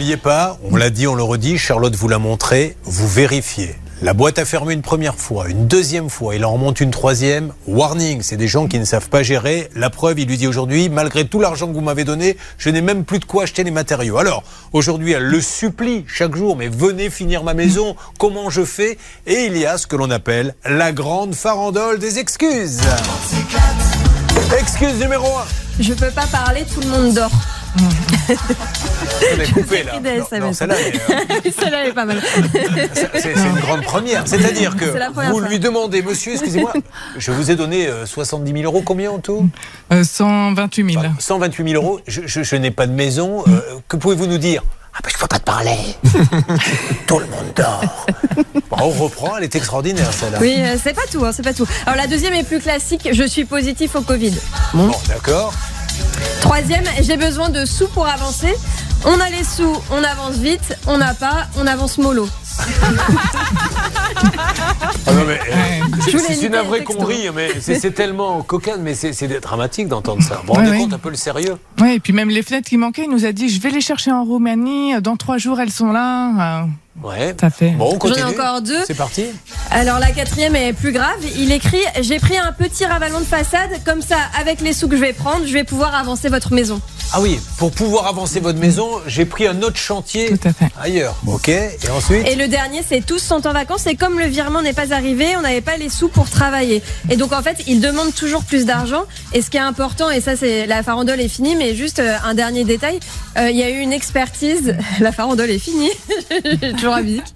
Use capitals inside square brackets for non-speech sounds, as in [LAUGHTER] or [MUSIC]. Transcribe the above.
N'oubliez pas, on l'a dit, on le redit, Charlotte vous l'a montré, vous vérifiez. La boîte a fermé une première fois, une deuxième fois, il en remonte une troisième. Warning, c'est des gens qui ne savent pas gérer. La preuve, il lui dit aujourd'hui, malgré tout l'argent que vous m'avez donné, je n'ai même plus de quoi acheter les matériaux. Alors, aujourd'hui, elle le supplie chaque jour, mais venez finir ma maison, comment je fais? Et il y a ce que l'on appelle la grande farandole des excuses. Excuse numéro 1. Je peux pas parler, tout le monde dort. On est coupé là. Idée, Non, ça non, va. celle-là, elle est, euh, [LAUGHS] Celle-là elle est pas mal. C'est c'est une grande première. C'est-à-dire que C'est la première vous fois. lui demandez, monsieur, excusez-moi, je vous ai donné euh, 70 000 euros, combien en tout? Euh, 128 000. 128 000 euros. Je, je- je n'ai pas de maison. euh, que pouvez-vous nous dire? Ah, ben je ne peux pas te parler. [LAUGHS] Tout le monde dort. Bon, on reprend, elle est extraordinaire, celle-là. Oui, euh, c'est pas tout, hein, c'est pas tout. Alors la deuxième est plus classique, je suis positif au Covid. Bon, d'accord. Troisième, j'ai besoin de sous pour avancer. On a les sous, on avance vite. On n'a pas, on avance mollo. [LAUGHS] Ah non, mais, euh, Je c'est- voulais c'est éviter une texto. connerie, mais c'est c'est tellement cocasse, mais c'est c'est dramatique d'entendre ça. Vous vous rendez Ouais, compte un peu le sérieux Ouais, et puis même les fenêtres qui manquaient, il nous a dit je vais les chercher en Roumanie, dans trois jours elles sont là. Euh, Ouais. Ça fait. Bon, on J'en ai continue. encore deux. C'est parti. Alors la quatrième est plus grave. Il écrit J'ai pris un petit ravalement de façade, comme ça, avec les sous que je vais prendre, je vais pouvoir avancer votre maison. Ah oui, pour pouvoir avancer votre maison, j'ai pris un autre chantier Tout à fait. ailleurs. Ok, et ensuite Et le dernier, c'est tous sont en vacances et comme le virement n'est pas arrivé, on n'avait pas les sous pour travailler. Et donc en fait, il demande toujours plus d'argent. Et ce qui est important, et ça c'est la farandole est finie, mais juste euh, un dernier détail, euh, il y a eu une expertise. [LAUGHS] La farandole est finie. [LAUGHS] Toujours musique.